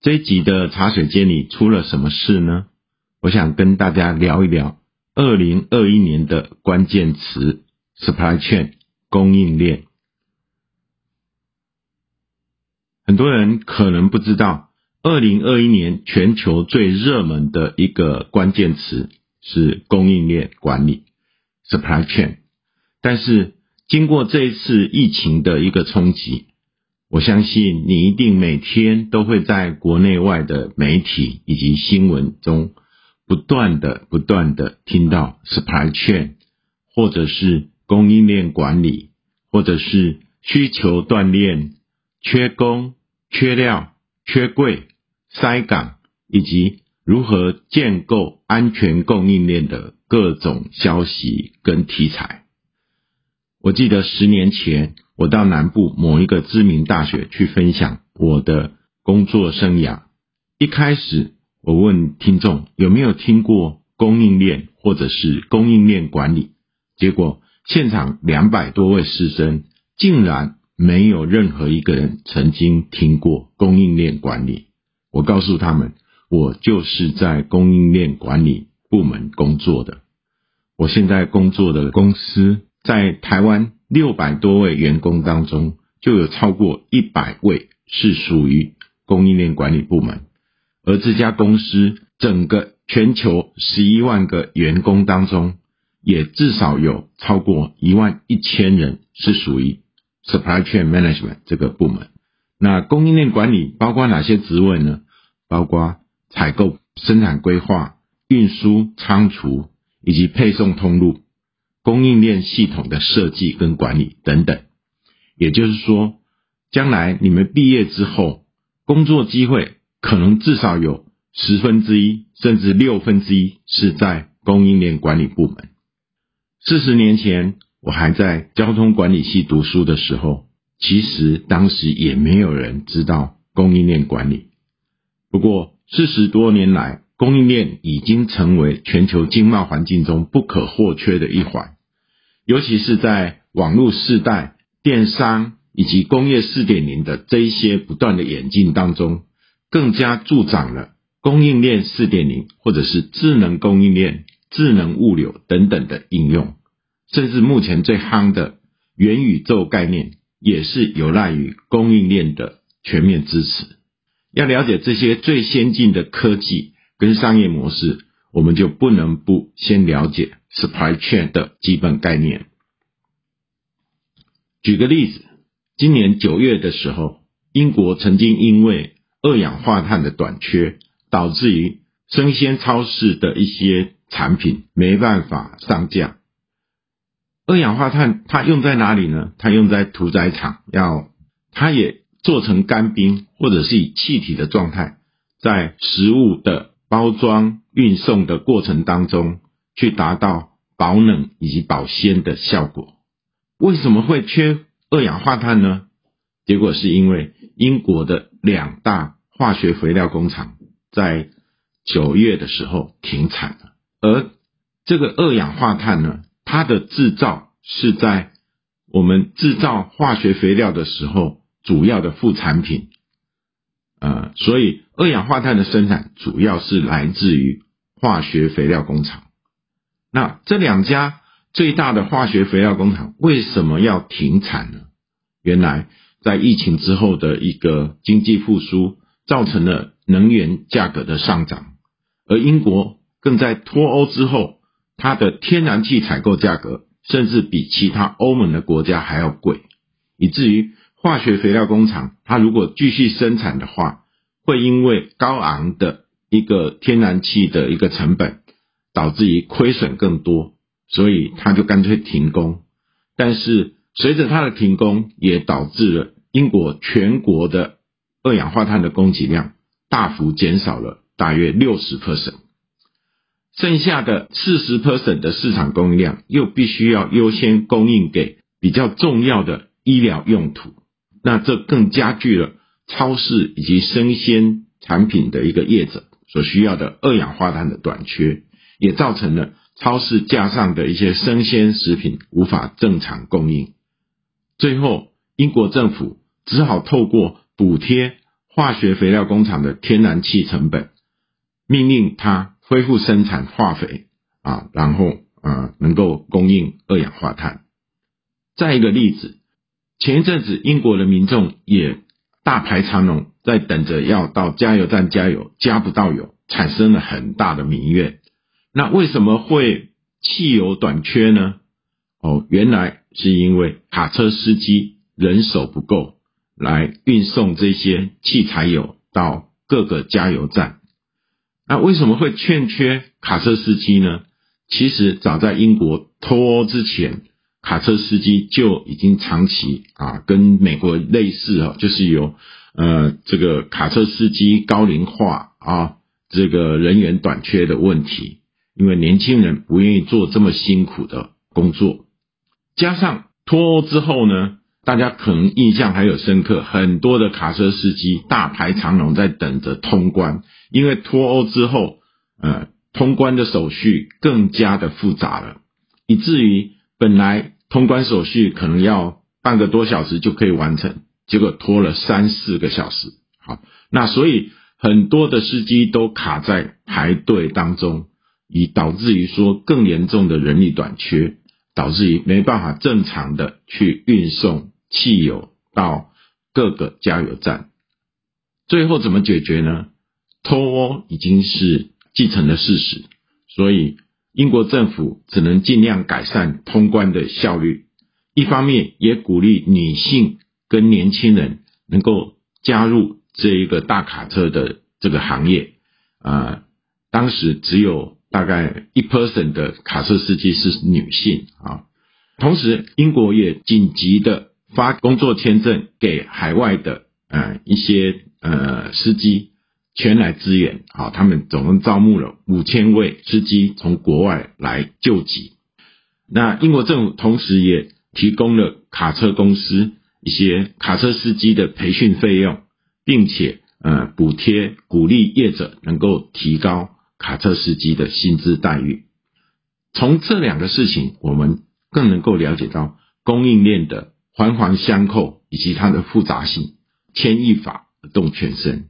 这一集的茶水间里出了什么事呢？我想跟大家聊一聊二零二一年的关键词 “supply chain” 供应链。很多人可能不知道，二零二一年全球最热门的一个关键词是供应链管理 （supply chain）。但是经过这一次疫情的一个冲击，我相信你一定每天都会在国内外的媒体以及新闻中，不断的、不断的听到 supply chain，或者是供应链管理，或者是需求锻炼、缺工、缺料、缺柜、塞港，以及如何建构安全供应链的各种消息跟题材。我记得十年前。我到南部某一个知名大学去分享我的工作生涯。一开始，我问听众有没有听过供应链或者是供应链管理，结果现场两百多位师生竟然没有任何一个人曾经听过供应链管理。我告诉他们，我就是在供应链管理部门工作的。我现在工作的公司在台湾。六百多位员工当中，就有超过一百位是属于供应链管理部门，而这家公司整个全球十一万个员工当中，也至少有超过一万一千人是属于 supply chain management 这个部门。那供应链管理包括哪些职位呢？包括采购、生产规划、运输、仓储以及配送通路。供应链系统的设计跟管理等等，也就是说，将来你们毕业之后，工作机会可能至少有十分之一，甚至六分之一是在供应链管理部门。四十年前，我还在交通管理系读书的时候，其实当时也没有人知道供应链管理。不过，四十多年来，供应链已经成为全球经贸环境中不可或缺的一环。尤其是在网络时代、电商以及工业四点零的这一些不断的演进当中，更加助长了供应链四点零或者是智能供应链、智能物流等等的应用，甚至目前最夯的元宇宙概念，也是有赖于供应链的全面支持。要了解这些最先进的科技跟商业模式，我们就不能不先了解。supply chain 的基本概念。举个例子，今年九月的时候，英国曾经因为二氧化碳的短缺，导致于生鲜超市的一些产品没办法上架。二氧化碳它用在哪里呢？它用在屠宰场，要它也做成干冰或者是以气体的状态，在食物的包装运送的过程当中。去达到保冷以及保鲜的效果。为什么会缺二氧化碳呢？结果是因为英国的两大化学肥料工厂在九月的时候停产了。而这个二氧化碳呢，它的制造是在我们制造化学肥料的时候主要的副产品。呃，所以二氧化碳的生产主要是来自于化学肥料工厂。那这两家最大的化学肥料工厂为什么要停产呢？原来在疫情之后的一个经济复苏，造成了能源价格的上涨，而英国更在脱欧之后，它的天然气采购价格甚至比其他欧盟的国家还要贵，以至于化学肥料工厂它如果继续生产的话，会因为高昂的一个天然气的一个成本。导致于亏损更多，所以他就干脆停工。但是随着他的停工，也导致了英国全国的二氧化碳的供给量大幅减少了大约六十 percent，剩下的四十 percent 的市场供应量又必须要优先供应给比较重要的医疗用途，那这更加剧了超市以及生鲜产品的一个业者所需要的二氧化碳的短缺，也造成了超市架上的一些生鲜食品无法正常供应。最后，英国政府只好透过补贴化学肥料工厂的天然气成本。命令它恢复生产化肥啊，然后呃能够供应二氧化碳。再一个例子，前一阵子英国的民众也大排长龙，在等着要到加油站加油，加不到油，产生了很大的民怨。那为什么会汽油短缺呢？哦，原来是因为卡车司机人手不够，来运送这些汽柴油到各个加油站。那为什么会欠缺卡车司机呢？其实早在英国脱欧之前，卡车司机就已经长期啊跟美国类似啊，就是有呃这个卡车司机高龄化啊，这个人员短缺的问题，因为年轻人不愿意做这么辛苦的工作，加上脱欧之后呢。大家可能印象还有深刻，很多的卡车司机大排长龙在等着通关，因为脱欧之后，呃，通关的手续更加的复杂了，以至于本来通关手续可能要半个多小时就可以完成，结果拖了三四个小时。好，那所以很多的司机都卡在排队当中，以导致于说更严重的人力短缺，导致于没办法正常的去运送。汽油到各个加油站，最后怎么解决呢？脱欧已经是既成的事实，所以英国政府只能尽量改善通关的效率。一方面也鼓励女性跟年轻人能够加入这一个大卡车的这个行业。啊，当时只有大概一 person 的卡车司机是女性啊。同时，英国也紧急的。发工作签证给海外的呃一些呃司机，前来支援。啊，他们总共招募了五千位司机从国外来救急。那英国政府同时也提供了卡车公司一些卡车司机的培训费用，并且呃补贴鼓励业者能够提高卡车司机的薪资待遇。从这两个事情，我们更能够了解到供应链的。环环相扣，以及它的复杂性，牵一发而动全身。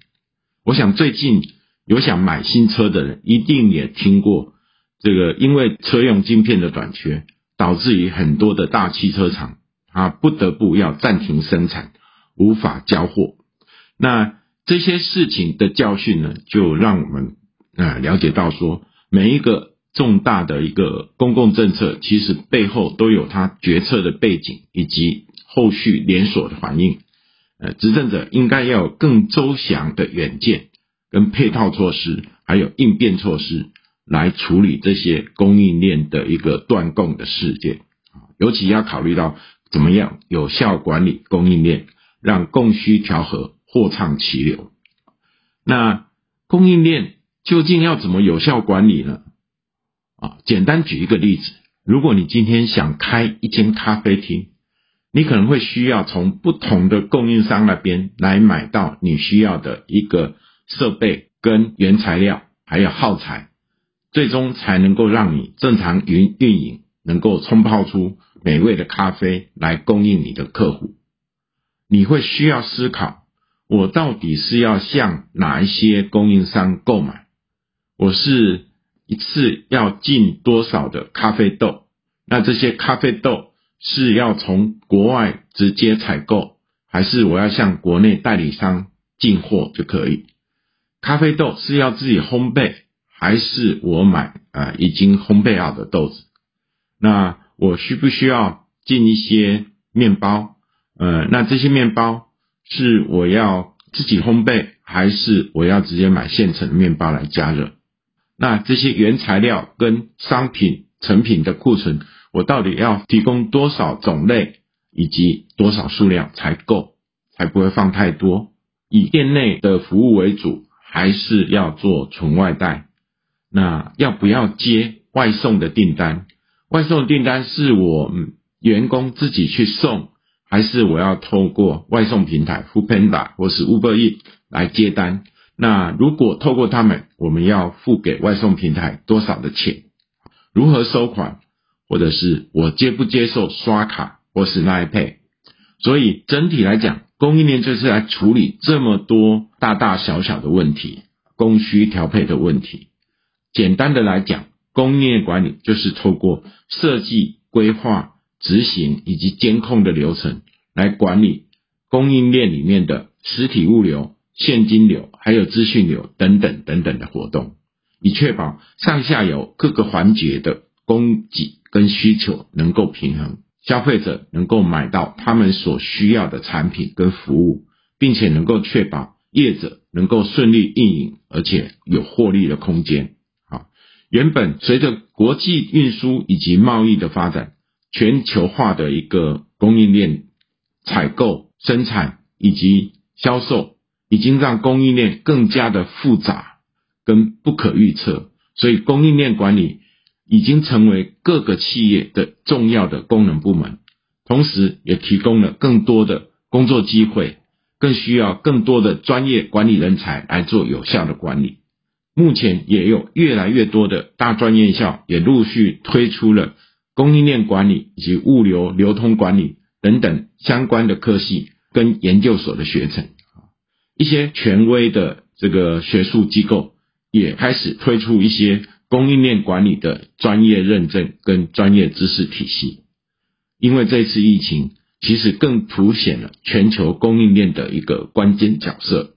我想最近有想买新车的人，一定也听过这个，因为车用晶片的短缺，导致于很多的大汽车厂，它不得不要暂停生产，无法交货。那这些事情的教训呢，就让我们啊了解到说，每一个重大的一个公共政策，其实背后都有它决策的背景以及。后续连锁的反应，呃，执政者应该要有更周详的远见跟配套措施，还有应变措施来处理这些供应链的一个断供的事件啊，尤其要考虑到怎么样有效管理供应链，让供需调和，货畅其流。那供应链究竟要怎么有效管理呢？啊，简单举一个例子，如果你今天想开一间咖啡厅。你可能会需要从不同的供应商那边来买到你需要的一个设备跟原材料，还有耗材，最终才能够让你正常运运营，能够冲泡出美味的咖啡来供应你的客户。你会需要思考，我到底是要向哪一些供应商购买？我是一次要进多少的咖啡豆？那这些咖啡豆？是要从国外直接采购，还是我要向国内代理商进货就可以？咖啡豆是要自己烘焙，还是我买啊已经烘焙好的豆子？那我需不需要进一些面包？呃，那这些面包是我要自己烘焙，还是我要直接买现成的面包来加热？那这些原材料跟商品成品的库存？我到底要提供多少种类以及多少数量才够，才不会放太多？以店内的服务为主，还是要做纯外带？那要不要接外送的订单？外送订单是我员工自己去送，还是我要透过外送平台 f o o p a n d a 或是 Uber E 来接单？那如果透过他们，我们要付给外送平台多少的钱？如何收款？或者是我接不接受刷卡或是 l i Pay？所以整体来讲，供应链就是来处理这么多大大小小的问题，供需调配的问题。简单的来讲，供应链管理就是透过设计、规划、执行以及监控的流程，来管理供应链里面的实体物流、现金流，还有资讯流等等等等的活动，以确保上下游各个环节的供给跟需求能够平衡。消费者能够买到他们所需要的产品跟服务，并且能够确保业者能够顺利运营，而且有获利的空间。原本随着国际运输以及贸易的发展，全球化的一个供应链采购、生产以及销售，已经让供应链更加的复杂跟不可预测，所以供应链管理。已经成为各个企业的重要的功能部门，同时也提供了更多的工作机会，更需要更多的专业管理人才来做有效的管理。目前也有越来越多的大专院校也陆续推出了供应链管理以及物流流通管理等等相关的科系跟研究所的学程，一些权威的这个学术机构也开始推出一些。供应链管理的专业认证跟专业知识体系，因为这次疫情其实更凸显了全球供应链的一个关键角色，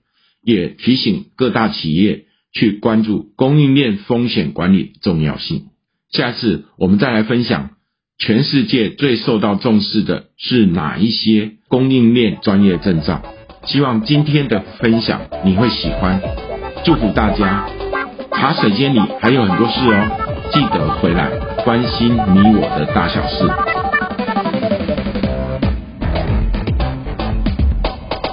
也提醒各大企业去关注供应链风险管理重要性。下次我们再来分享全世界最受到重视的是哪一些供应链专业证照。希望今天的分享你会喜欢，祝福大家。茶水间里还有很多事哦，记得回来关心你我的大小事。